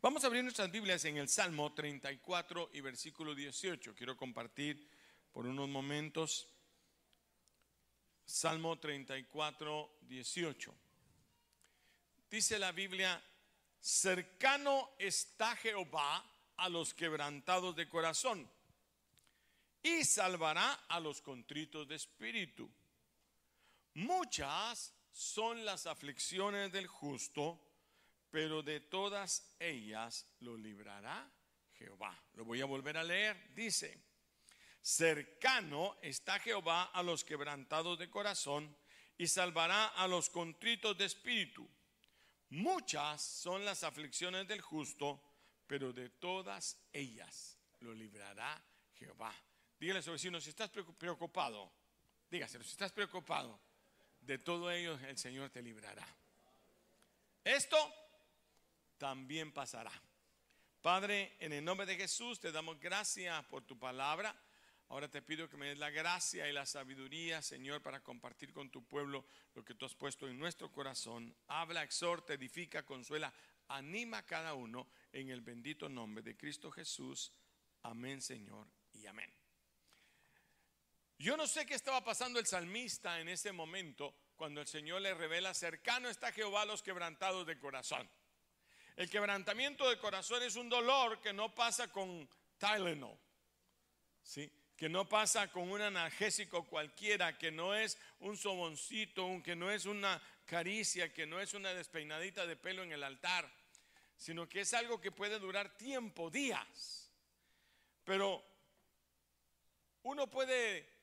Vamos a abrir nuestras Biblias en el Salmo 34 y versículo 18. Quiero compartir por unos momentos Salmo 34, 18. Dice la Biblia, cercano está Jehová a los quebrantados de corazón y salvará a los contritos de espíritu. Muchas son las aflicciones del justo, pero de todas ellas lo librará Jehová. Lo voy a volver a leer. Dice, cercano está Jehová a los quebrantados de corazón y salvará a los contritos de espíritu. Muchas son las aflicciones del justo, pero de todas ellas lo librará Jehová. Dígale a su vecino, si estás preocupado, dígaselo, si estás preocupado, de todo ello el Señor te librará. Esto también pasará. Padre, en el nombre de Jesús te damos gracias por tu palabra. Ahora te pido que me des la gracia y la sabiduría, Señor, para compartir con tu pueblo lo que tú has puesto en nuestro corazón. Habla, exhorta, edifica, consuela, anima a cada uno en el bendito nombre de Cristo Jesús. Amén, Señor, y amén. Yo no sé qué estaba pasando el salmista en ese momento cuando el Señor le revela, cercano está Jehová a los quebrantados de corazón. El quebrantamiento de corazón es un dolor que no pasa con Tylenol, ¿sí? que no pasa con un analgésico cualquiera, que no es un soboncito, que no es una caricia, que no es una despeinadita de pelo en el altar, sino que es algo que puede durar tiempo, días. Pero uno puede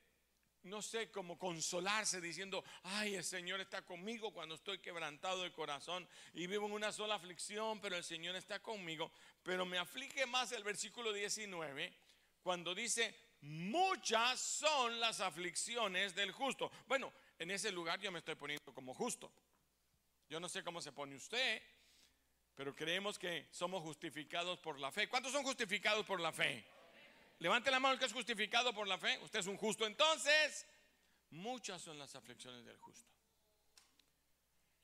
no sé cómo consolarse diciendo, ay, el Señor está conmigo cuando estoy quebrantado de corazón y vivo en una sola aflicción, pero el Señor está conmigo. Pero me aflige más el versículo 19 cuando dice, muchas son las aflicciones del justo. Bueno, en ese lugar yo me estoy poniendo como justo. Yo no sé cómo se pone usted, pero creemos que somos justificados por la fe. ¿Cuántos son justificados por la fe? Levante la mano el que es justificado por la fe. Usted es un justo. Entonces, muchas son las aflicciones del justo.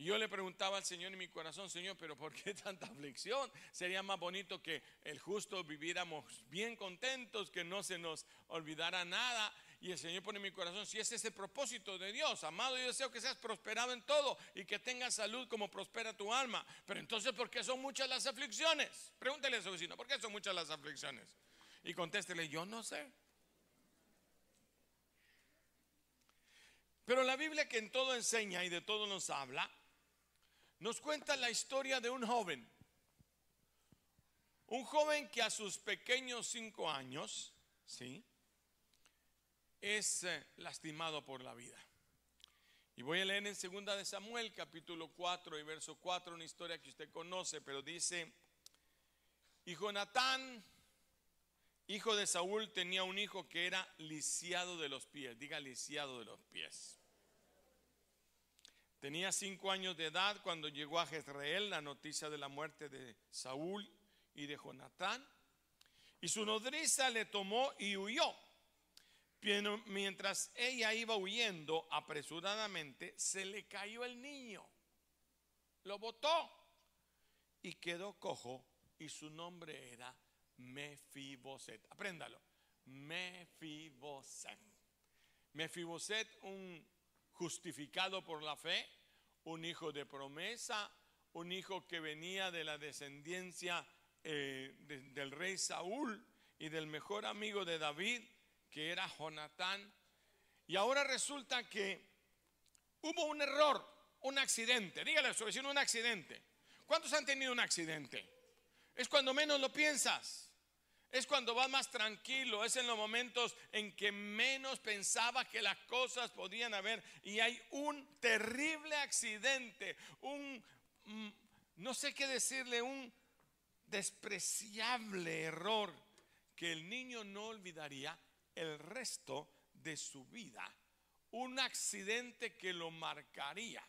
Y yo le preguntaba al Señor en mi corazón, Señor, pero ¿por qué tanta aflicción? Sería más bonito que el justo viviéramos bien contentos, que no se nos olvidara nada. Y el Señor pone en mi corazón, si ese es el propósito de Dios, amado, yo deseo que seas prosperado en todo y que tengas salud como prospera tu alma. Pero entonces, ¿por qué son muchas las aflicciones? Pregúntele a su vecino, ¿por qué son muchas las aflicciones? Y contéstele, yo no sé. Pero la Biblia que en todo enseña y de todo nos habla, nos cuenta la historia de un joven. Un joven que a sus pequeños cinco años, ¿sí? Es eh, lastimado por la vida. Y voy a leer en segunda de Samuel, capítulo 4 y verso 4, una historia que usted conoce, pero dice, y Jonatán hijo de Saúl tenía un hijo que era lisiado de los pies, diga lisiado de los pies. Tenía cinco años de edad cuando llegó a Jezreel la noticia de la muerte de Saúl y de Jonatán. Y su nodriza le tomó y huyó. Mientras ella iba huyendo apresuradamente, se le cayó el niño. Lo botó y quedó cojo y su nombre era Mefiboset. Apréndalo. Mefiboset. Mefiboset, un justificado por la fe, un hijo de promesa, un hijo que venía de la descendencia eh, del rey Saúl y del mejor amigo de David, que era Jonatán. Y ahora resulta que hubo un error, un accidente. Dígale a su vecino un accidente. ¿Cuántos han tenido un accidente? Es cuando menos lo piensas. Es cuando vas más tranquilo, es en los momentos en que menos pensaba que las cosas podían haber y hay un terrible accidente, un, mm, no sé qué decirle, un despreciable error que el niño no olvidaría el resto de su vida. Un accidente que lo marcaría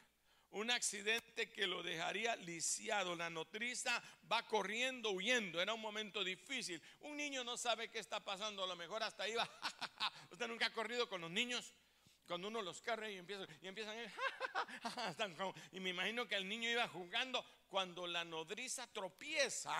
un accidente que lo dejaría lisiado. La notriza va corriendo, huyendo. Era un momento difícil. Un niño no sabe qué está pasando. A lo mejor hasta iba. Usted nunca ha corrido con los niños. Cuando uno los carga y empiezan, y empiezan y me imagino que el niño iba jugando. Cuando la nodriza tropieza,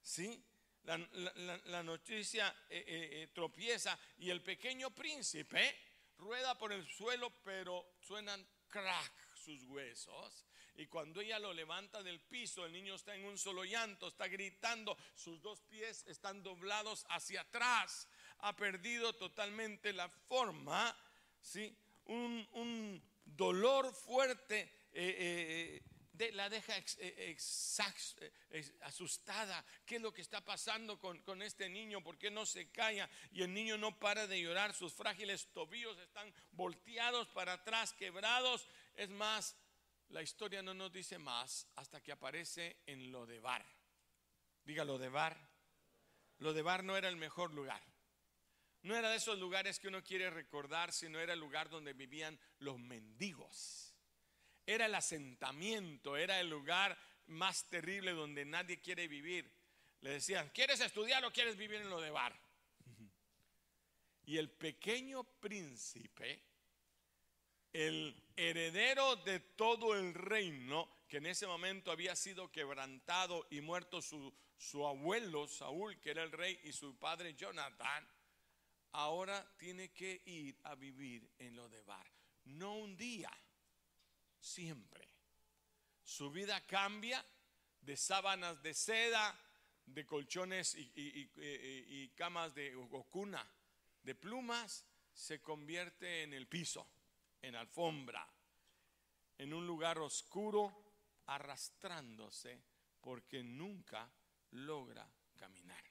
¿sí? La, noticia eh, eh, eh, tropieza y el pequeño príncipe rueda por el suelo, pero suenan crack sus huesos. Y cuando ella lo levanta del piso, el niño está en un solo llanto, está gritando, sus dos pies están doblados hacia atrás, ha perdido totalmente la forma, ¿sí? un, un dolor fuerte la deja eh, eh, asustada. ¿Qué es lo que está pasando con, con este niño? ¿Por qué no se calla? Y el niño no para de llorar. Sus frágiles tobillos están volteados para atrás, quebrados. Es más, la historia no nos dice más hasta que aparece en lo de Bar. Diga lo de Bar. Lo de Bar no era el mejor lugar. No era de esos lugares que uno quiere recordar, sino era el lugar donde vivían los mendigos era el asentamiento, era el lugar más terrible donde nadie quiere vivir. Le decían, ¿quieres estudiar o quieres vivir en lo de bar? Y el pequeño príncipe, el heredero de todo el reino, que en ese momento había sido quebrantado y muerto su, su abuelo Saúl, que era el rey, y su padre Jonathan, ahora tiene que ir a vivir en lo de bar. No un día siempre. Su vida cambia de sábanas de seda, de colchones y, camas de cuna de plumas, se convierte en el piso, en alfombra, en un lugar oscuro, arrastrándose porque nunca logra caminar.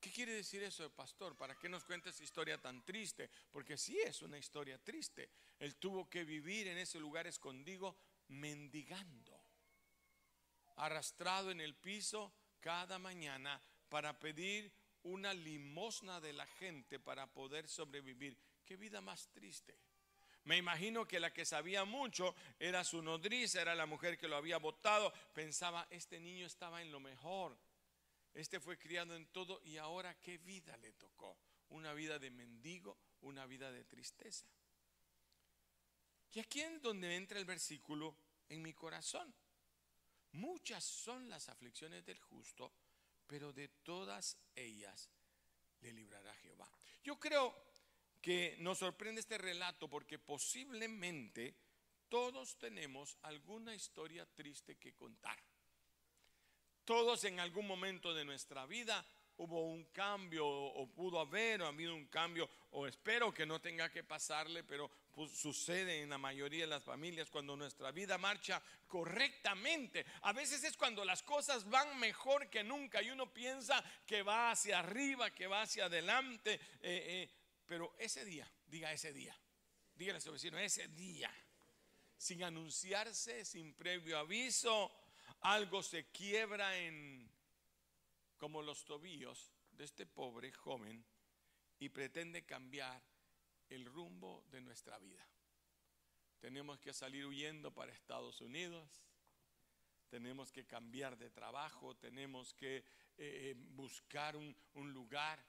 ¿Qué quiere decir eso, pastor? ¿Para qué nos cuenta esa historia tan triste? Porque sí es una historia triste. Él tuvo que vivir en ese lugar escondido mendigando, arrastrado en el piso cada mañana para pedir una limosna de la gente para poder sobrevivir. Qué vida más triste. Me imagino que la que sabía mucho era su nodriza, era la mujer que lo había votado. Pensaba, este niño estaba en lo mejor este fue criado en todo y ahora qué vida le tocó. Una vida de mendigo, una vida de tristeza. Y aquí es donde entra el versículo en mi corazón. Muchas son las aflicciones del justo, pero de todas ellas le librará Jehová. Yo creo que nos sorprende este relato porque posiblemente todos tenemos alguna historia triste que contar. Todos en algún momento de nuestra vida hubo un cambio o pudo haber o ha habido un cambio o espero que no tenga que pasarle, pero pues, sucede en la mayoría de las familias cuando nuestra vida marcha correctamente. A veces es cuando las cosas van mejor que nunca y uno piensa que va hacia arriba, que va hacia adelante, eh, eh, pero ese día, diga ese día, dígale a su vecino, ese día, sin anunciarse, sin previo aviso, algo se quiebra en como los tobillos de este pobre joven y pretende cambiar el rumbo de nuestra vida. Tenemos que salir huyendo para Estados Unidos, tenemos que cambiar de trabajo, tenemos que eh, eh, buscar un, un lugar.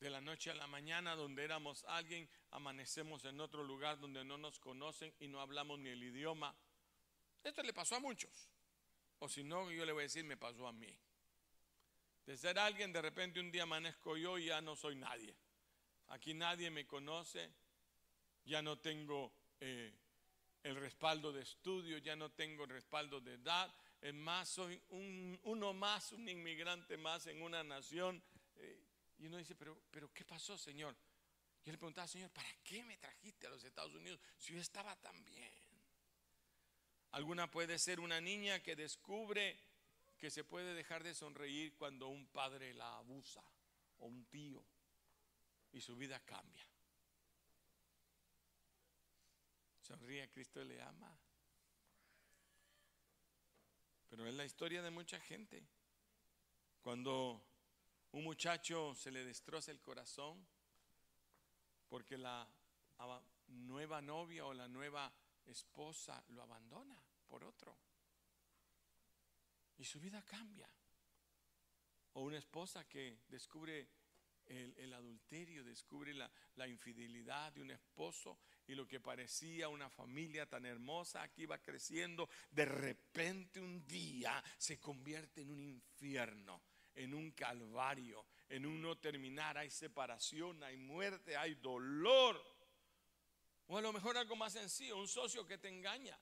De la noche a la mañana donde éramos alguien, amanecemos en otro lugar donde no nos conocen y no hablamos ni el idioma. Esto le pasó a muchos. O si no, yo le voy a decir, me pasó a mí. De ser alguien, de repente un día amanezco yo y ya no soy nadie. Aquí nadie me conoce, ya no tengo eh, el respaldo de estudio, ya no tengo el respaldo de edad. Es más, soy un, uno más, un inmigrante más en una nación. Eh, y uno dice, pero, pero ¿qué pasó, Señor? Yo le preguntaba, Señor, ¿para qué me trajiste a los Estados Unidos si yo estaba tan bien? Alguna puede ser una niña que descubre que se puede dejar de sonreír cuando un padre la abusa o un tío y su vida cambia. Sonríe, Cristo le ama. Pero es la historia de mucha gente. Cuando un muchacho se le destroza el corazón porque la nueva novia o la nueva esposa lo abandona por otro. Y su vida cambia. O una esposa que descubre el, adulterio, descubre la, la, infidelidad de un esposo y lo que parecía una familia tan hermosa que iba creciendo, de repente un día se convierte en un infierno, en un calvario, en un no terminar. Hay separación, hay muerte, hay dolor. O a lo mejor algo más sencillo, un socio que te engaña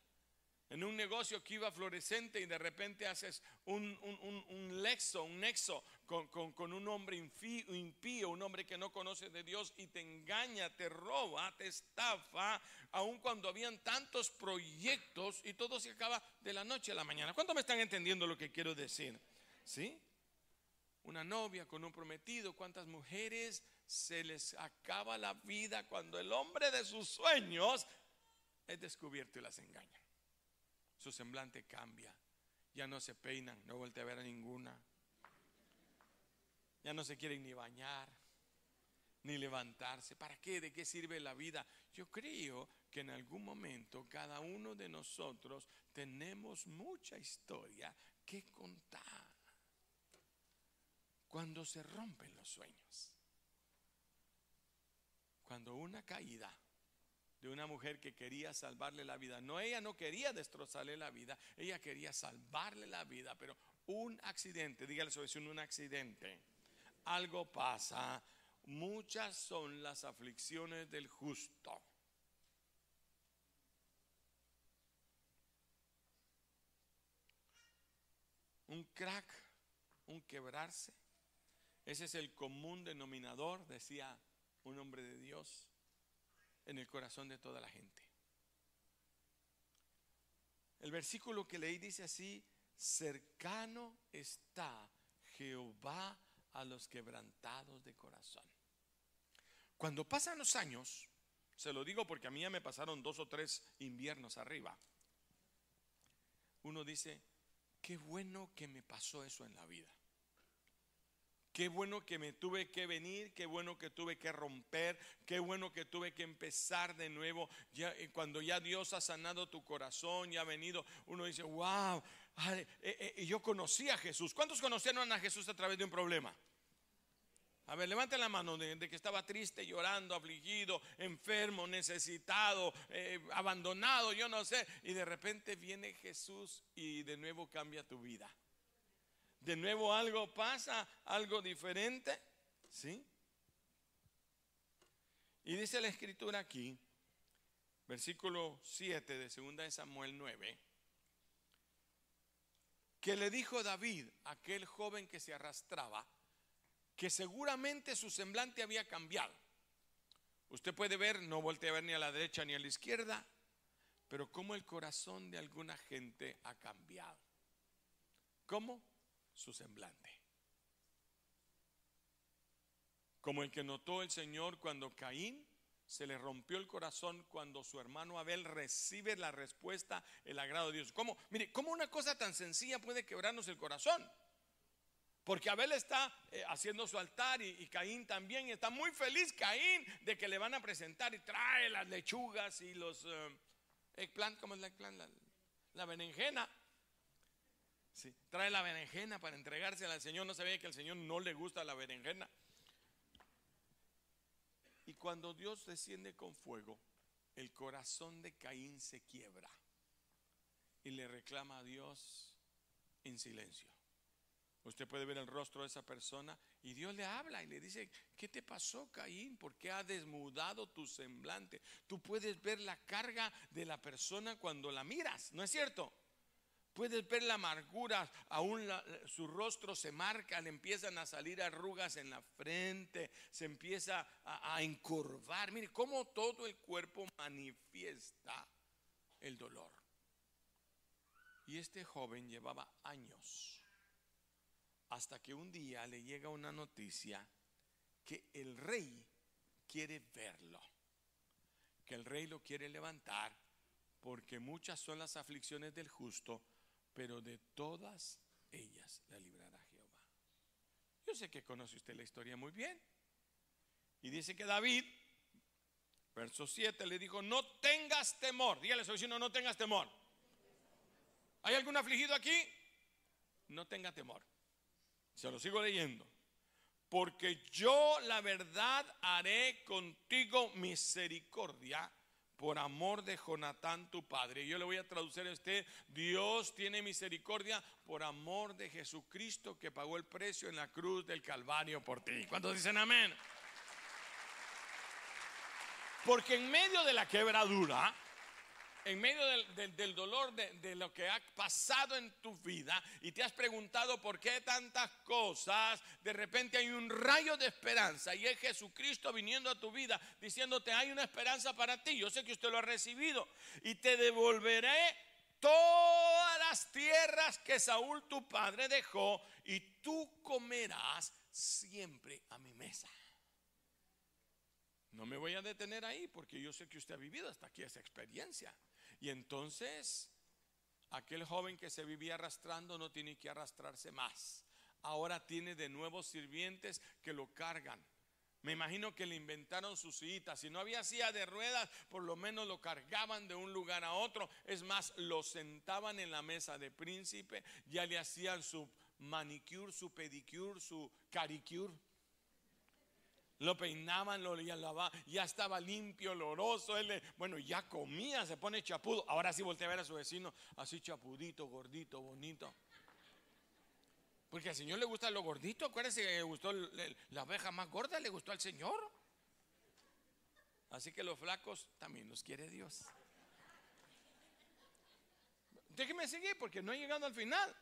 en un negocio que iba florecente y de repente haces un, un, lexo, un nexo con, un hombre impío, un hombre que no conoce de Dios y te engaña, te roba, te estafa, aun cuando habían tantos proyectos y todo se acaba de la noche a la mañana. ¿Cuánto me están entendiendo lo que quiero decir? ¿Sí? Una novia con un prometido, ¿cuántas mujeres se les acaba la vida cuando el hombre de sus sueños es descubierto y las engaña? su semblante cambia. Ya no se peinan, no voltea a ver a ninguna. Ya no se quieren ni bañar, ni levantarse. ¿Para qué? ¿De qué sirve la vida? Yo creo que en algún momento cada uno de nosotros tenemos mucha historia que contar. Cuando se rompen los sueños. Cuando una caída de una mujer que quería salvarle la vida. No, ella no quería destrozarle la vida, ella quería salvarle la vida, pero un accidente, dígale su vecino, un accidente. Algo pasa, muchas son las aflicciones del justo. Un crack, un quebrarse. Ese es el común denominador, decía un hombre de Dios en el corazón de toda la gente. El versículo que leí dice así, cercano está Jehová a los quebrantados de corazón. Cuando pasan los años, se lo digo porque a mí ya me pasaron dos o tres inviernos arriba, uno dice, qué bueno que me pasó eso en la vida. Qué bueno que me tuve que venir, qué bueno que tuve que romper, qué bueno que tuve que empezar de nuevo. Ya, eh, cuando ya Dios ha sanado tu corazón, ya ha venido, uno dice, wow, eh, eh, yo conocí a Jesús. ¿Cuántos conocieron a Jesús a través de un problema? A ver, levanten la mano de, que estaba triste, llorando, afligido, enfermo, necesitado, abandonado, yo no sé. Y de repente viene Jesús y de nuevo cambia tu vida de nuevo algo pasa, algo diferente. ¿Sí? Y dice la escritura aquí, versículo 7 de 2 de Samuel 9, que le dijo David, aquel joven que se arrastraba, que seguramente su semblante había cambiado. Usted puede ver, no voltea a ver ni a la derecha ni a la izquierda, pero cómo el corazón de alguna gente ha cambiado. ¿Cómo? Su semblante. Como el que notó el Señor cuando Caín se le rompió el corazón cuando su hermano Abel recibe la respuesta, el agrado de Dios. ¿Cómo? Mire, ¿cómo una cosa tan sencilla puede quebrarnos el corazón? Porque Abel está eh, haciendo su altar y, Caín también. está muy feliz Caín de que le van a presentar y trae las lechugas y los eh, ¿cómo es la eggplant? la berenjena trae la berenjena para entregársela al Señor. No sabía que al Señor no le gusta la berenjena. Y cuando Dios desciende con fuego, el corazón de Caín se quiebra y le reclama a Dios en silencio. Usted puede ver el rostro de esa persona y Dios le habla y le dice, ¿qué te pasó, Caín? ¿Por qué ha desmudado tu semblante? Tú puedes ver la carga de la persona cuando la miras, ¿no es cierto? Puedes ver la amargura, aún su rostro se marca, le empiezan a salir arrugas en la frente, se empieza a, a encorvar. Mire cómo todo el cuerpo manifiesta el dolor. Y este joven llevaba años hasta que un día le llega una noticia que el rey quiere verlo, que el rey lo quiere levantar, porque muchas son las aflicciones del justo pero de todas ellas la librará Jehová. Yo sé que conoce usted la historia muy bien. Y dice que David, verso 7, le dijo, no tengas temor. Dígale a su no tengas temor. ¿Hay algún afligido aquí? No tenga temor. Se lo sigo leyendo. Porque yo la verdad haré contigo misericordia por amor de Jonatán tu padre. Yo le voy a traducir a usted, Dios tiene misericordia por amor de Jesucristo que pagó el precio en la cruz del Calvario por ti. ¿Cuántos dicen amén? Porque en medio de la quebradura, en medio del, dolor de, lo que ha pasado en tu vida y te has preguntado por qué tantas cosas, de repente hay un rayo de esperanza y es Jesucristo viniendo a tu vida diciéndote hay una esperanza para ti. Yo sé que usted lo ha recibido y te devolveré todas las tierras que Saúl tu padre dejó y tú comerás siempre a mi mesa. No me voy a detener ahí porque yo sé que usted ha vivido hasta aquí esa experiencia. Y entonces aquel joven que se vivía arrastrando no tiene que arrastrarse más. Ahora tiene de nuevo sirvientes que lo cargan. Me imagino que le inventaron sus sillitas. Si no había silla de ruedas, por lo menos lo cargaban de un lugar a otro. Es más, lo sentaban en la mesa de príncipe. Ya le hacían su manicure, su pedicure, su caricure. Lo peinaban, lo lavaban, ya estaba limpio, oloroso. Él, bueno, ya comía, se pone chapudo. Ahora sí voltea a ver a su vecino, así chapudito, gordito, bonito. Porque al Señor le gusta lo gordito. Acuérdense que le gustó la abeja más gorda, le gustó al Señor. Así que los flacos también los quiere Dios. Déjeme seguir porque no he llegado al final.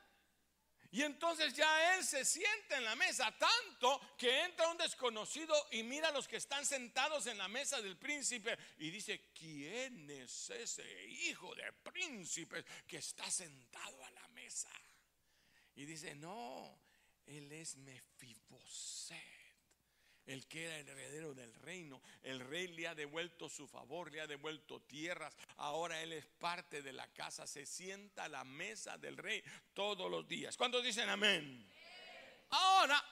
Y entonces ya él se sienta en la mesa, tanto que entra un desconocido y mira a los que están sentados en la mesa del príncipe y dice, ¿quién es ese hijo de príncipe que está sentado a la mesa? Y dice, no, él es Mefiboset el que era heredero del reino. El rey le ha devuelto su favor, le ha devuelto tierras. Ahora él es parte de la casa, se sienta a la mesa del rey todos los días. ¿Cuántos dicen amén? Ahora,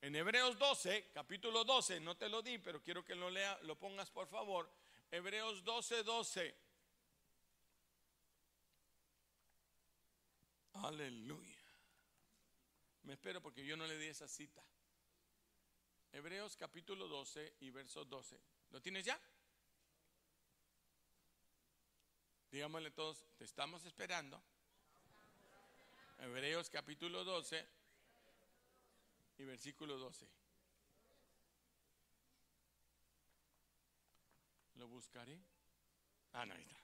en Hebreos 12, capítulo 12, no te lo di, pero quiero que lo lea, lo pongas por favor. Hebreos 12, 12. Aleluya. Me espero porque yo no le di esa cita. Hebreos capítulo 12 y verso 12. ¿Lo tienes ya? Digámosle todos, te estamos esperando. Hebreos capítulo 12 y versículo 12. Lo buscaré. Ah, no, ahí está.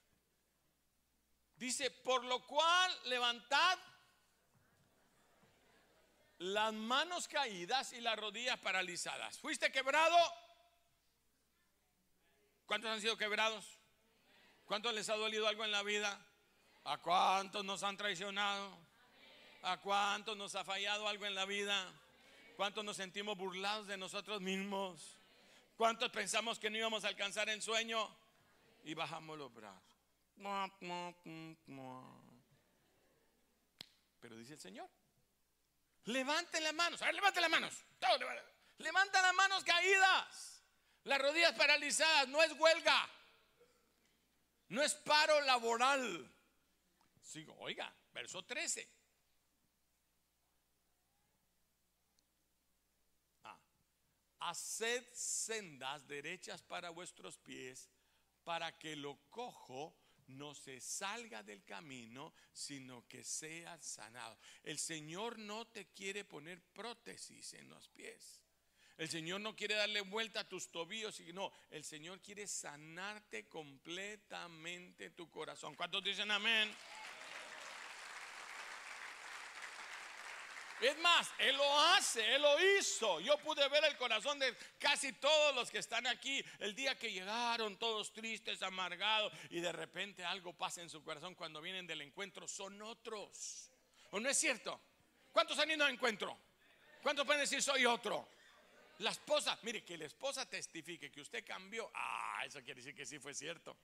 Dice, por lo cual levantad las manos caídas y las rodillas paralizadas. ¿Fuiste quebrado? ¿Cuántos han sido quebrados? ¿Cuántos les ha dolido algo en la vida? ¿A cuántos nos han traicionado? ¿A cuántos nos ha fallado algo en la vida? ¿Cuántos nos sentimos burlados de nosotros mismos? ¿Cuántos pensamos que no íbamos a alcanzar el sueño? Y bajamos los brazos. Pero dice el Señor, Levanten las manos. A ver, levanten las manos. levanten las manos caídas. Las rodillas paralizadas. No es huelga. No es paro laboral. Sigo, oiga, verso 13. Ah, haced sendas derechas para vuestros pies, para que lo cojo no se salga del camino, sino que sea sanado. El Señor no te quiere poner prótesis en los pies. El Señor no quiere darle vuelta a tus tobillos, sino el Señor quiere sanarte completamente tu corazón. ¿Cuántos dicen amén? Es más, Él lo hace, Él lo hizo. Yo pude ver el corazón de casi todos los que están aquí el día que llegaron todos tristes, amargados y de repente algo pasa en su corazón cuando vienen del encuentro. Son otros. ¿O no es cierto? ¿Cuántos han ido al encuentro? ¿Cuántos pueden decir soy otro? La esposa, mire, que la esposa testifique que usted cambió. Ah, eso quiere decir que sí fue cierto.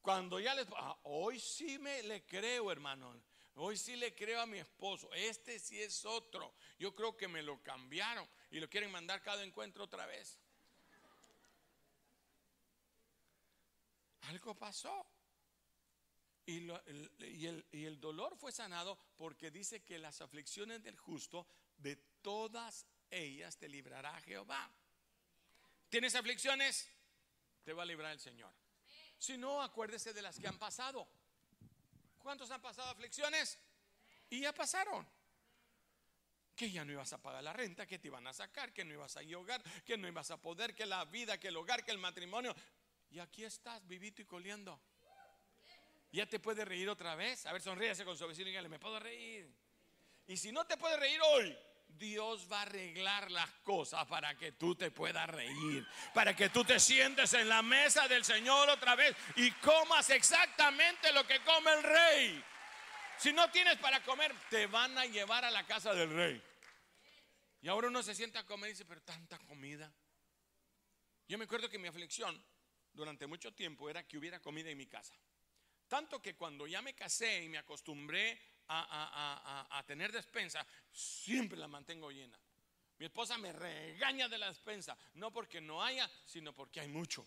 Cuando ya les... Ah, hoy sí me le creo, hermano. Hoy sí le creo a mi esposo. Este sí es otro. Yo creo que me lo cambiaron y lo quieren mandar cada encuentro otra vez. Algo pasó. Y, el, y el dolor fue sanado porque dice que las aflicciones del justo, de todas ellas te librará Jehová. ¿Tienes aflicciones? te va a librar el Señor. Si no, acuérdese de las que han pasado. ¿Cuántos han pasado aflicciones? Y ya pasaron. Que ya no ibas a pagar la renta, que te iban a sacar, que no ibas a hogar, que no ibas a poder, que la vida, que el hogar, que el matrimonio. Y aquí estás, vivito y coleando. Ya te puedes reír otra vez. A ver, sonríese con su vecino y dígale, me puedo reír. Y si no te puedes reír hoy, Dios va a arreglar las cosas para que tú te puedas reír, para que tú te sientes en la mesa del Señor otra vez y comas exactamente lo que come el rey. Si no tienes para comer, te van a llevar a la casa del rey. Y ahora uno se sienta a comer y dice, pero tanta comida. Yo me acuerdo que mi aflicción durante mucho tiempo era que hubiera comida en mi casa. Tanto que cuando ya me casé y me acostumbré a, tener despensa, siempre la mantengo llena. Mi esposa me regaña de la despensa, no porque no haya, sino porque hay mucho.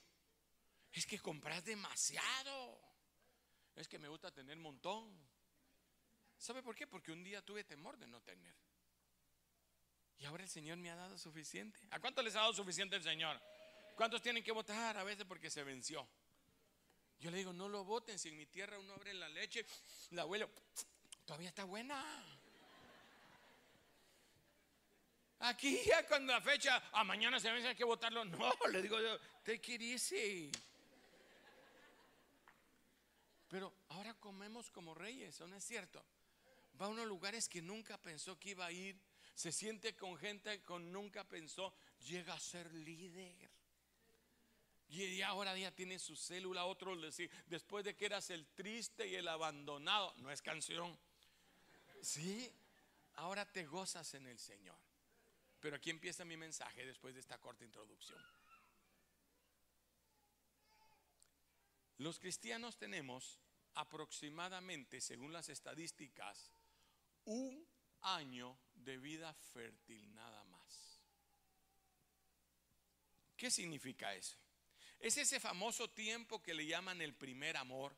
Es que compras demasiado. Es que me gusta tener montón. ¿Sabe por qué? Porque un día tuve temor de no tener. Y ahora el Señor me ha dado suficiente. ¿A cuánto les ha dado suficiente el Señor? ¿Cuántos tienen que votar? A veces porque se venció. Yo le digo, no lo voten. Si en mi tierra uno abre la leche, la abuelo todavía está buena. Aquí ya cuando la fecha, a mañana se hay que votarlo. No, le digo yo, te easy. Pero ahora comemos como reyes, ¿no es cierto? Va a unos lugares que nunca pensó que iba a ir. Se siente con gente que nunca pensó. Llega a ser líder. Y ahora ya tiene su célula. Otro decir, después de que eras el triste y el abandonado, no es canción. Sí, ahora te gozas en el Señor. Pero aquí empieza mi mensaje después de esta corta introducción. Los cristianos tenemos aproximadamente, según las estadísticas, un año de vida fértil nada más. ¿Qué significa eso? Es ese famoso tiempo que le llaman el primer amor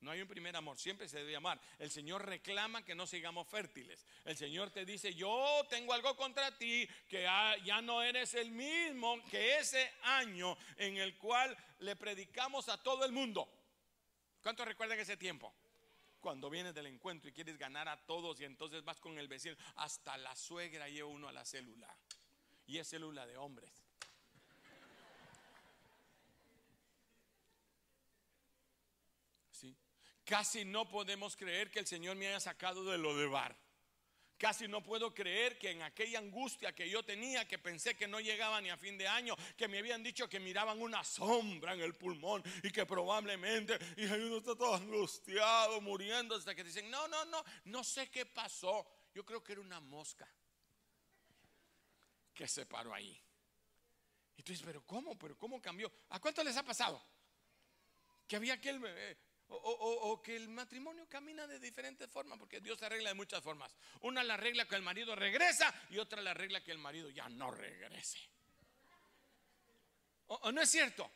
no hay un primer amor, siempre se debe amar. El Señor reclama que no sigamos fértiles. El Señor te dice, yo tengo algo contra ti, que ya no eres el mismo que ese año en el cual le predicamos a todo el mundo. ¿Cuántos recuerdan ese tiempo? Cuando vienes del encuentro y quieres ganar a todos y entonces vas con el vecino, hasta la suegra lleva uno a la célula. Y es célula de hombres. Casi no podemos creer que el Señor me haya sacado de lo de bar. Casi no puedo creer que en aquella angustia que yo tenía, que pensé que no llegaba ni a fin de año, que me habían dicho que miraban una sombra en el pulmón y que probablemente, y uno está todo angustiado, muriendo, hasta que dicen, no, no, no, no sé qué pasó. Yo creo que era una mosca que se paró ahí. Y tú dices, pero ¿cómo? ¿Pero cómo cambió? ¿A cuánto les ha pasado? Que había aquel, o, que el matrimonio camina de diferentes formas, porque Dios arregla de muchas formas. Una la regla que el marido regresa y otra la regla que el marido ya no regrese. ¿O, no es cierto?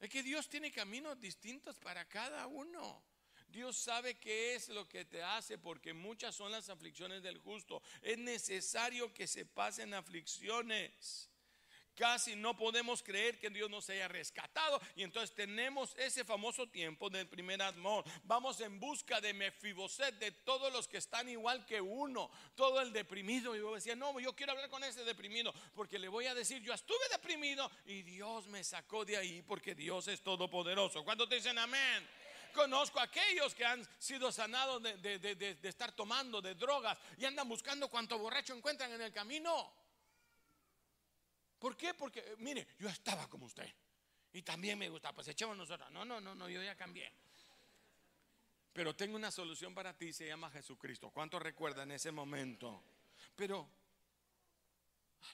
Es que Dios tiene caminos distintos para cada uno. Dios sabe qué es lo que te hace porque muchas son las aflicciones del justo. Es necesario que se pasen aflicciones. Casi no podemos creer que Dios nos haya rescatado. Y entonces tenemos ese famoso tiempo del primer amor. Vamos en busca de Mefiboset, de todos los que están igual que uno. Todo el deprimido. Y yo decía, no, yo quiero hablar con ese deprimido. Porque le voy a decir, yo estuve deprimido y Dios me sacó de ahí porque Dios es todopoderoso. ¿Cuántos te dicen amén? conozco a aquellos que han sido sanados de, de, estar tomando de drogas y andan buscando cuanto borracho encuentran en el camino. ¿Por qué? Porque, eh, mire, yo estaba como usted. Y también me gusta, pues echemos nosotros. No, no, no, no, yo ya cambié. Pero tengo una solución para ti, se llama Jesucristo. ¿Cuánto recuerdan ese momento? Pero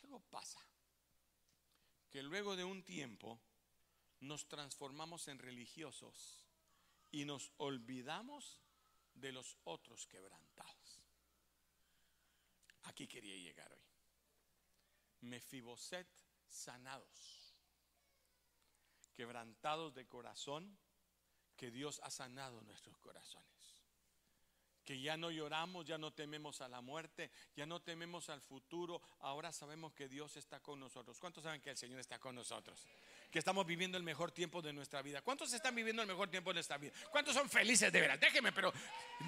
algo pasa. Que luego de un tiempo nos transformamos en religiosos y nos olvidamos de los otros quebrantados. Aquí quería llegar hoy. Mefiboset sanados, quebrantados de corazón, que Dios ha sanado nuestros corazones. que ya no lloramos, ya no tememos a la muerte, ya no tememos al futuro, ahora sabemos que Dios está con nosotros. ¿Cuántos saben que el Señor está con nosotros? Que estamos viviendo el mejor tiempo de nuestra vida. ¿Cuántos están viviendo el mejor tiempo de nuestra vida? ¿Cuántos son felices de veras? Déjeme, pero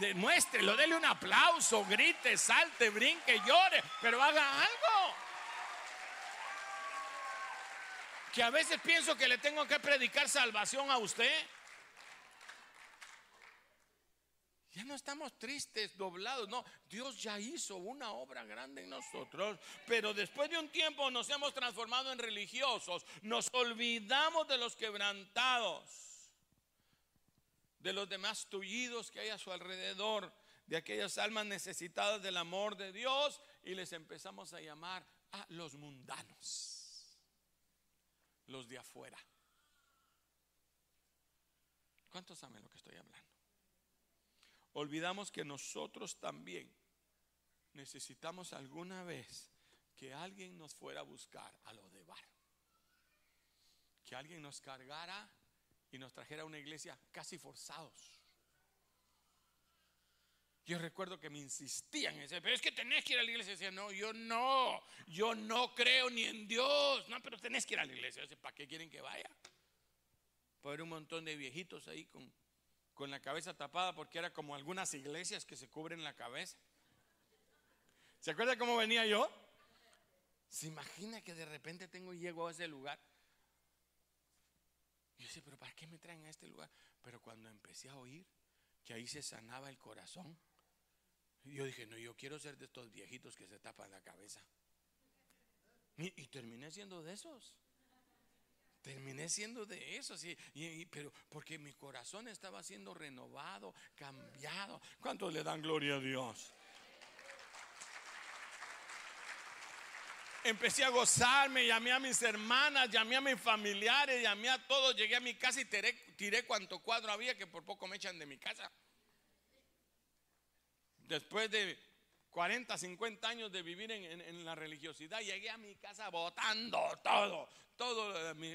demuéstrelo, dele un aplauso, grite, salte, brinque, llore, pero haga algo. Que a veces pienso que le tengo que predicar salvación a usted. Ya no estamos tristes, doblados, no. Dios ya hizo una obra grande en nosotros, pero después de un tiempo nos hemos transformado en religiosos, nos olvidamos de los quebrantados, de los demás tullidos que hay a su alrededor, de aquellas almas necesitadas del amor de Dios y les empezamos a llamar a los mundanos, los de afuera. ¿Cuántos saben lo que estoy hablando? olvidamos que nosotros también necesitamos alguna vez que alguien nos fuera a buscar a lo de bar. Que alguien nos cargara y nos trajera a una iglesia casi forzados. Yo recuerdo que me insistían en ese, pero es que tenés que ir a la iglesia. Decía, no, yo no, yo no creo ni en Dios. No, pero tenés que ir a la iglesia. ¿Para qué quieren que vaya? Por un montón de viejitos ahí con con la cabeza tapada porque era como algunas iglesias que se cubren la cabeza. ¿Se acuerda cómo venía yo? ¿Se imagina que de repente tengo y llego a ese lugar? Yo decía, pero ¿para qué me traen a este lugar? Pero cuando empecé a oír que ahí se sanaba el corazón, yo dije, no, yo quiero ser de estos viejitos que se tapan la cabeza. Y, y terminé siendo de esos. Terminé siendo de eso, sí, pero porque mi corazón estaba siendo renovado, cambiado. ¿Cuántos le dan gloria a Dios? Empecé a gozarme, llamé a mis hermanas, llamé a mis familiares, llamé a todos, llegué a mi casa y tiré, tiré cuanto cuadro había que por poco me echan de mi casa. Después de 40, 50 años de vivir en, la religiosidad, llegué a mi casa botando todo, todo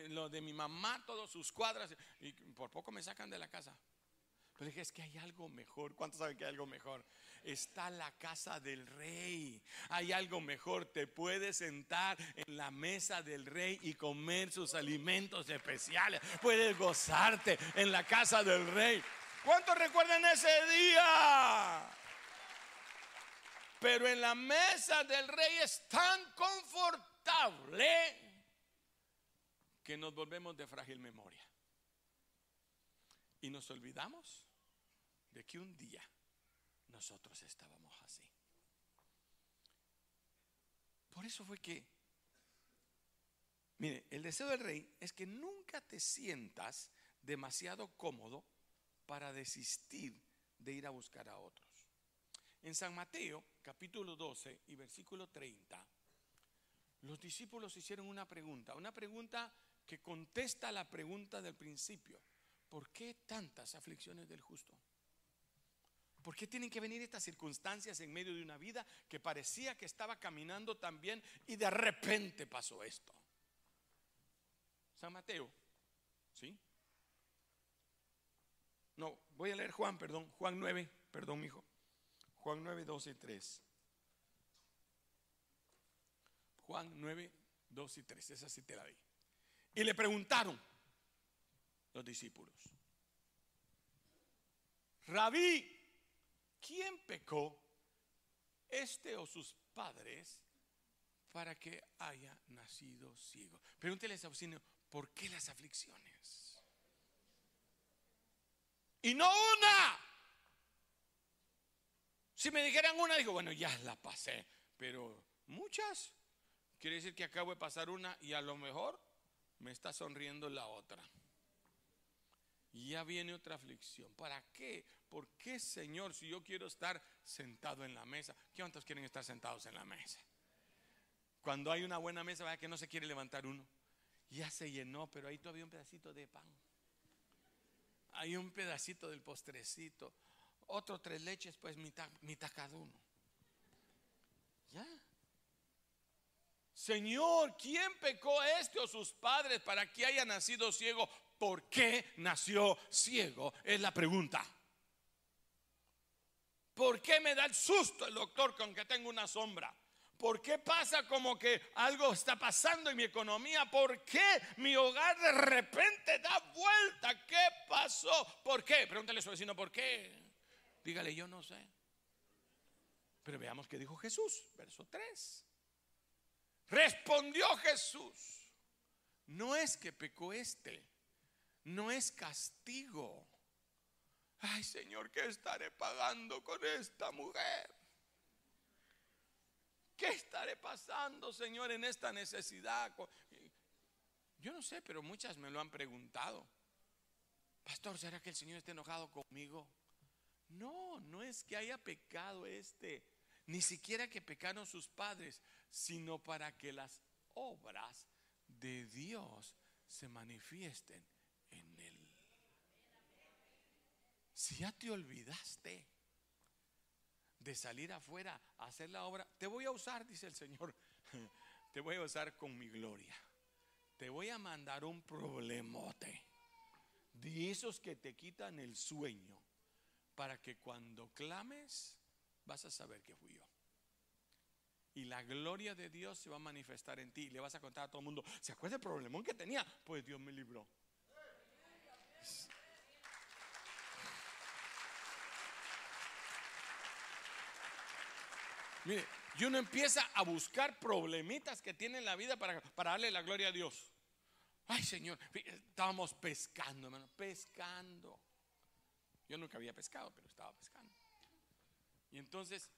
lo de, mi, mamá, todos sus cuadras, y por poco me sacan de la casa. Pero dije, es que hay algo mejor. ¿Cuántos saben que hay algo mejor? Está la casa del rey. Hay algo mejor. Te puedes sentar en la mesa del rey y comer sus alimentos especiales. Puedes gozarte en la casa del rey. ¿Cuántos recuerdan ese día? Pero en la mesa del rey es tan confortable que nos volvemos de frágil memoria. Y nos olvidamos de que un día nosotros estábamos así. Por eso fue que, mire, el deseo del rey es que nunca te sientas demasiado cómodo para desistir de ir a buscar a otros. En San Mateo, capítulo 12 y versículo 30, los discípulos hicieron una pregunta, una pregunta que contesta la pregunta del principio. ¿Por qué tantas aflicciones del justo? ¿Por qué tienen que venir estas circunstancias en medio de una vida que parecía que estaba caminando tan bien y de repente pasó esto? San Mateo, ¿sí? No, voy a leer Juan, perdón, Juan 9, perdón, hijo. Juan 9, 12 y 3. Juan 9, 2 y 3. Esa sí te la di. Y le preguntaron los discípulos, Rabí, ¿quién pecó? ¿Este o sus padres para que haya nacido ciego? Pregúntele a ese ¿por qué las aflicciones? Y no una. Si me dijeran una, digo, bueno, ya la pasé, pero muchas. Quiere decir que acabo de pasar una y a lo mejor me está sonriendo la otra. Y ya viene otra aflicción. ¿Para qué? ¿Por qué, Señor, si yo quiero estar sentado en la mesa? ¿Cuántos quieren estar sentados en la mesa? Cuando hay una buena mesa, vaya que no se quiere levantar uno. Ya se llenó, pero ahí todavía un pedacito de pan. Hay un pedacito del postrecito otro tres leches, pues mitad, mitad cada uno. Ya. Señor, ¿quién pecó este o sus padres para que haya nacido ciego? ¿Por qué nació ciego? Es la pregunta. ¿Por qué me da el susto el doctor con que tengo una sombra? ¿Por qué pasa como que algo está pasando en mi economía? ¿Por qué mi hogar de repente da vuelta? ¿Qué pasó? ¿Por qué? Pregúntale a su vecino, ¿por qué? Dígale, yo no sé. Pero veamos qué dijo Jesús, verso 3. Respondió Jesús, no es que pecó este, no es castigo. Ay Señor, ¿qué estaré pagando con esta mujer? ¿Qué estaré pasando, Señor, en esta necesidad? Yo no sé, pero muchas me lo han preguntado. Pastor, ¿será que el Señor está enojado conmigo? No, no es que haya pecado este, ni siquiera que pecaron sus padres, sino para que las obras de Dios se manifiesten en él. Si ya te olvidaste de salir afuera a hacer la obra, te voy a usar, dice el Señor, te voy a usar con mi gloria. Te voy a mandar un problemote de esos que te quitan el sueño para que cuando clames vas a saber que fui yo. Y la gloria de Dios se va a manifestar en ti. Y le vas a contar a todo el mundo, ¿se acuerda el problemón que tenía? Pues Dios me libró. Mire, y uno empieza a buscar problemitas que tiene en la vida para, para darle la gloria a Dios. Ay, Señor, estábamos pescando, hermano, pescando. Yo nunca había pescado, pero estaba pescando. Y entonces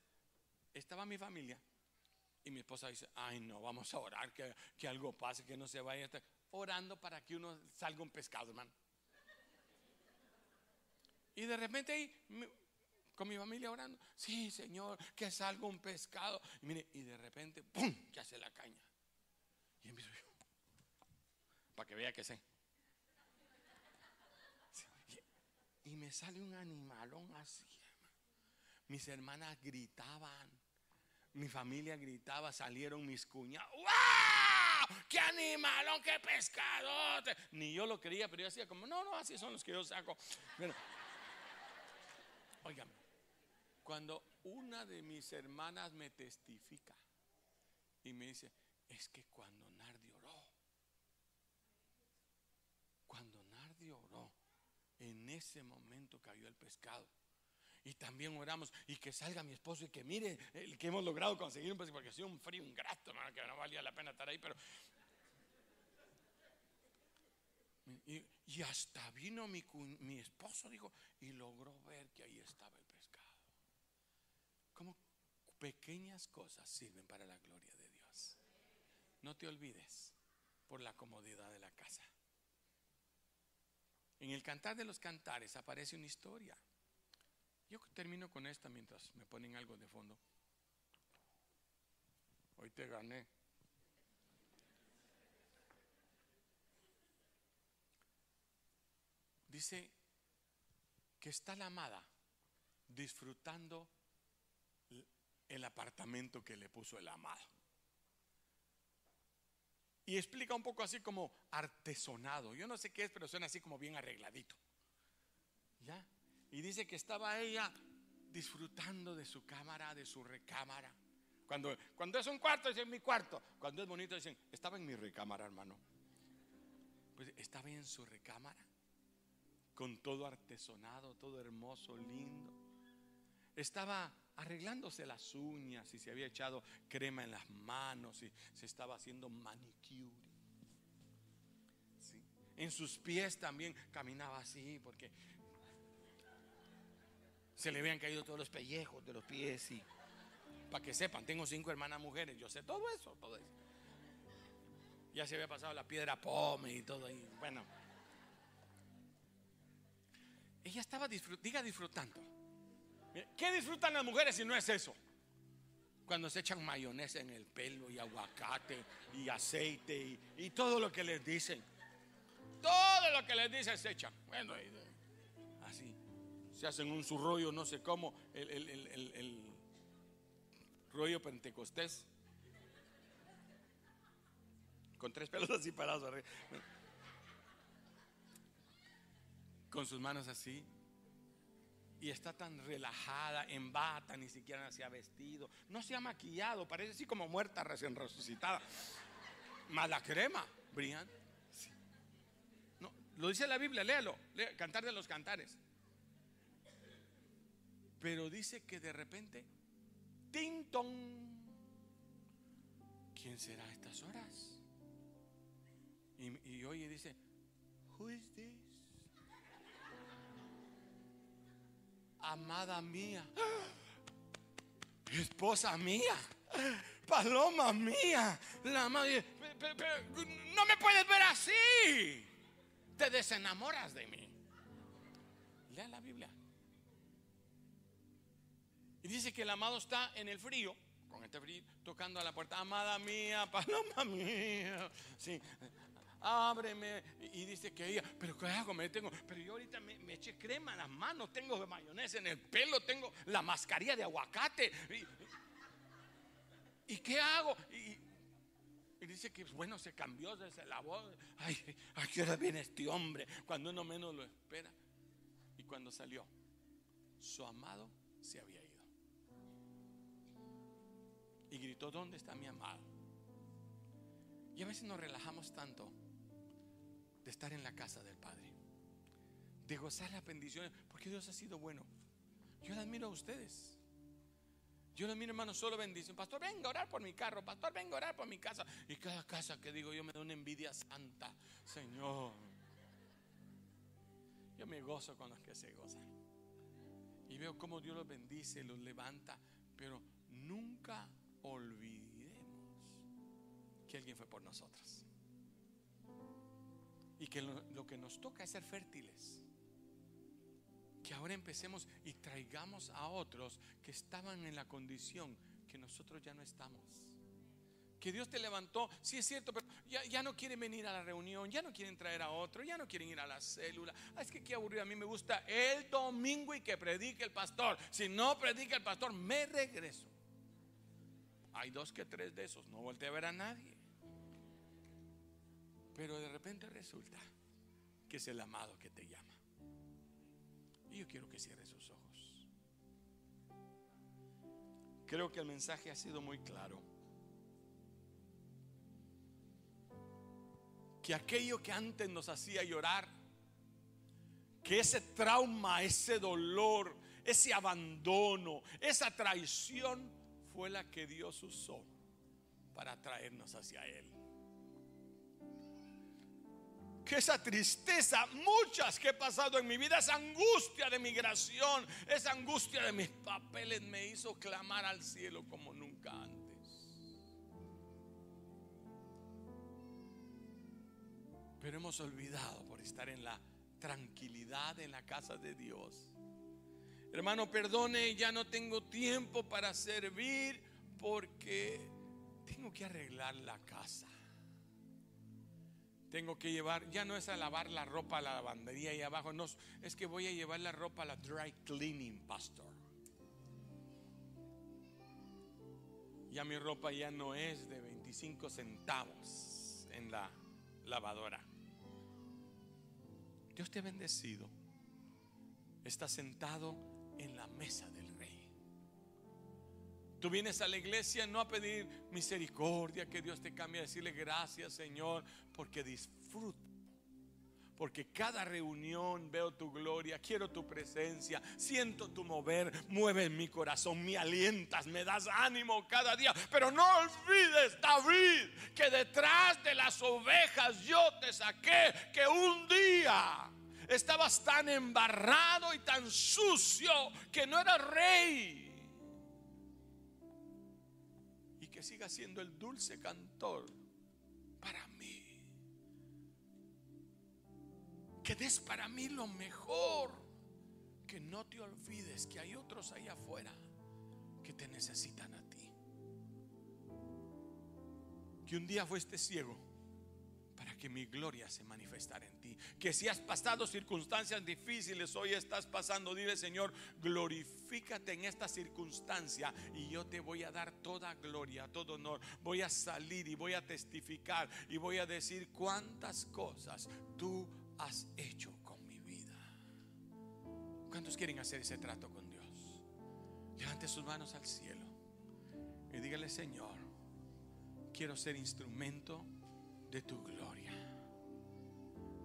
estaba mi familia y mi esposa dice, ay no, vamos a orar, que, que algo pase, que no se vaya. Orando para que uno salga un pescado, hermano. Y de repente ahí, con mi familia orando, sí, Señor, que salga un pescado. Y mire, y de repente, ¡pum!, que hace la caña. Y empiezo yo, para que vea que sé. Y me sale un animalón así. Mis hermanas gritaban. Mi familia gritaba, salieron mis cuñados. ¡Wow! ¡Qué animalón, qué pescadote! Ni yo lo quería, pero yo decía como, no, no, así son los que yo saco. Bueno, óigame, cuando una de mis hermanas me testifica y me dice, es que cuando Nardi oró, cuando Nardi oró, en ese momento cayó el pescado. Y también oramos y que salga mi esposo y que mire el que hemos logrado conseguir un pescado, porque ha sido un frío ingrato, hermano, que no valía la pena estar ahí, pero... Y, y hasta vino mi, mi esposo, dijo, y logró ver que ahí estaba el pescado. Como pequeñas cosas sirven para la gloria de Dios. No te olvides por la comodidad de la casa. En el cantar de los cantares aparece una historia. Yo termino con esta mientras me ponen algo de fondo. Hoy te gané. Dice que está la amada disfrutando el apartamento que le puso el amado. Y explica un poco así como artesonado. Yo no sé qué es, pero suena así como bien arregladito. ¿Ya? Y dice que estaba ella disfrutando de su cámara, de su recámara. Cuando, cuando es un cuarto, dicen mi cuarto. Cuando es bonito, dicen, estaba en mi recámara, hermano. Pues estaba en su recámara, con todo artesonado, todo hermoso, lindo. Estaba arreglándose las uñas y se había echado crema en las manos y se estaba haciendo manicure. En sus pies también caminaba así porque se le habían caído todos los pellejos de los pies y para que sepan, tengo cinco hermanas mujeres, yo sé todo eso, todo eso. Ya se había pasado la piedra pome y todo ahí. Bueno, ella estaba diga disfrutando ¿Qué disfrutan las mujeres si no es eso? Cuando se echan mayonesa en el pelo y aguacate y aceite y, todo lo que les dicen. Todo lo que les dicen se echan. Bueno, así. Se hacen un su rollo, no sé cómo, el, el rollo pentecostés. Con tres pelos así parados arriba. Con sus manos así y está tan relajada, en bata, ni siquiera se ha vestido, no se ha maquillado, parece así como muerta recién resucitada. Mala crema, Brian. No, lo dice la Biblia, léalo, cantar de los cantares. Pero dice que de repente, Tinton, ¿quién será a estas horas? Y, y oye, dice, Who is this? Amada mía, esposa mía, paloma mía, la madre, no me puedes ver así, te desenamoras de mí. Lea la Biblia. Y dice que el amado está en el frío, con este frío, tocando a la puerta, amada mía, paloma mía. Sí, ábreme. Y dice que ella, pero ¿qué hago? Me tengo, pero yo ahorita me, eché crema en las manos, tengo mayonesa en el pelo, tengo la mascarilla de aguacate. ¿Y, qué hago? Y, dice que bueno, se cambió, se lavó. Ay, ¿a qué hora viene este hombre? Cuando uno menos lo espera. Y cuando salió, su amado se había ido. Y gritó, ¿dónde está mi amado? Y a veces nos relajamos tanto de estar en la casa del Padre, de gozar las bendiciones, porque Dios ha sido bueno. Yo le admiro a ustedes. Yo le admiro, hermano, solo bendición. Pastor, venga a orar por mi carro. Pastor, venga a orar por mi casa. Y cada casa que digo yo me da una envidia santa. Señor. Yo me gozo con los que se gozan. Y veo cómo Dios los bendice, los levanta. Pero nunca olvidemos que alguien fue por nosotros. Y que lo, que nos toca es ser fértiles. Que ahora empecemos y traigamos a otros que estaban en la condición que nosotros ya no estamos. Que Dios te levantó, sí es cierto, pero ya, ya, no quieren venir a la reunión, ya no quieren traer a otro, ya no quieren ir a la célula. Ah, es que qué aburrido, a mí me gusta el domingo y que predique el pastor. Si no predica el pastor, me regreso. Hay dos que tres de esos, no volteé a ver a nadie. Pero de repente resulta que es el amado que te llama. Y yo quiero que cierre sus ojos. Creo que el mensaje ha sido muy claro. Que aquello que antes nos hacía llorar, que ese trauma, ese dolor, ese abandono, esa traición fue la que Dios usó para traernos hacia Él que esa tristeza, muchas que he pasado en mi vida, esa angustia de migración, esa angustia de mis papeles me hizo clamar al cielo como nunca antes. Pero hemos olvidado por estar en la tranquilidad en la casa de Dios. Hermano, perdone, ya no tengo tiempo para servir porque tengo que arreglar la casa. Tengo que llevar, ya no es a lavar la ropa a la lavandería ahí abajo, no, es que voy a llevar la ropa a la dry cleaning, pastor. Ya mi ropa ya no es de 25 centavos en la lavadora. Dios te ha bendecido. Está sentado en la mesa del Tú vienes a la iglesia no a pedir misericordia, que Dios te cambie, a decirle gracias Señor, porque disfruto. Porque cada reunión veo tu gloria, quiero tu presencia, siento tu mover, mueve mi corazón, me alientas, me das ánimo cada día. Pero no olvides, David, que detrás de las ovejas yo te saqué, que un día estabas tan embarrado y tan sucio que no eras rey que siga siendo el dulce cantor para mí. Que des para mí lo mejor. Que no te olvides que hay otros allá afuera que te necesitan a ti. Que un día fuiste ciego para que mi gloria se manifestara en ti. Que si has pasado circunstancias difíciles, hoy estás pasando, dile Señor, glorifícate en esta circunstancia y yo te voy a dar toda gloria, todo honor. Voy a salir y voy a testificar y voy a decir cuántas cosas tú has hecho con mi vida. ¿Cuántos quieren hacer ese trato con Dios? Levante sus manos al cielo y dígale, Señor, quiero ser instrumento de tu gloria.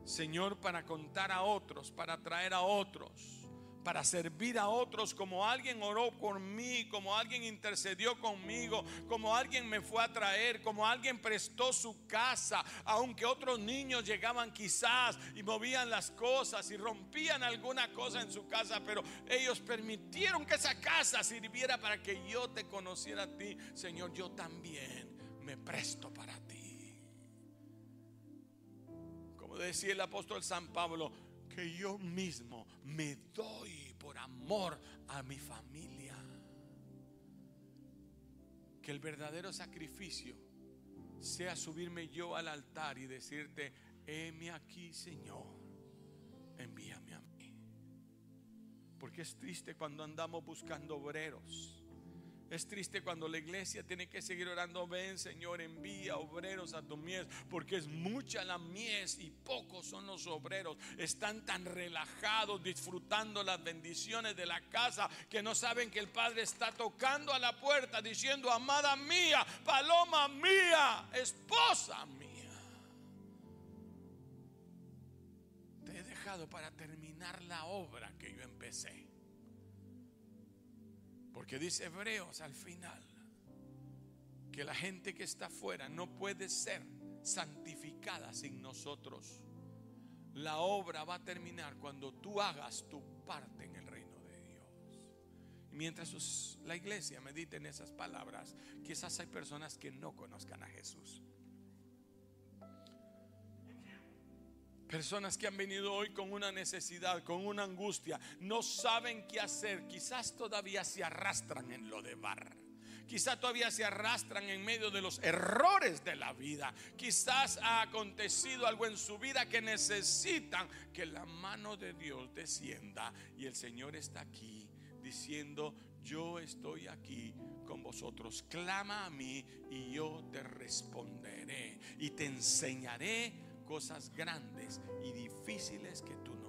Señor, para contar a otros, para traer a otros para servir a otros, como alguien oró por mí, como alguien intercedió conmigo, como alguien me fue a traer, como alguien prestó su casa, aunque otros niños llegaban quizás y movían las cosas y rompían alguna cosa en su casa, pero ellos permitieron que esa casa sirviera para que yo te conociera a ti, Señor, yo también me presto para Decía el apóstol San Pablo, que yo mismo me doy por amor a mi familia. Que el verdadero sacrificio sea subirme yo al altar y decirte, heme aquí Señor, envíame a mí. Porque es triste cuando andamos buscando obreros es triste cuando la iglesia tiene que seguir orando, ven Señor, envía obreros a tu mies, porque es mucha la mies y pocos son los obreros. Están tan relajados disfrutando las bendiciones de la casa que no saben que el Padre está tocando a la puerta diciendo, amada mía, paloma mía, esposa mía. Te he dejado para terminar la obra que yo empecé. Porque dice Hebreos al final que la gente que está afuera no puede ser santificada sin nosotros. La obra va a terminar cuando tú hagas tu parte en el reino de Dios. Mientras la iglesia medite en esas palabras, quizás hay personas que no conozcan a Jesús. Personas que han venido hoy con una necesidad, con una angustia, no saben qué hacer, quizás todavía se arrastran en lo de bar. Quizás todavía se arrastran en medio de los errores de la vida. Quizás ha acontecido algo en su vida que necesitan que la mano de Dios descienda. Y el Señor está aquí diciendo, yo estoy aquí con vosotros. Clama a mí y yo te responderé. Y te enseñaré cosas grandes y difíciles que tú.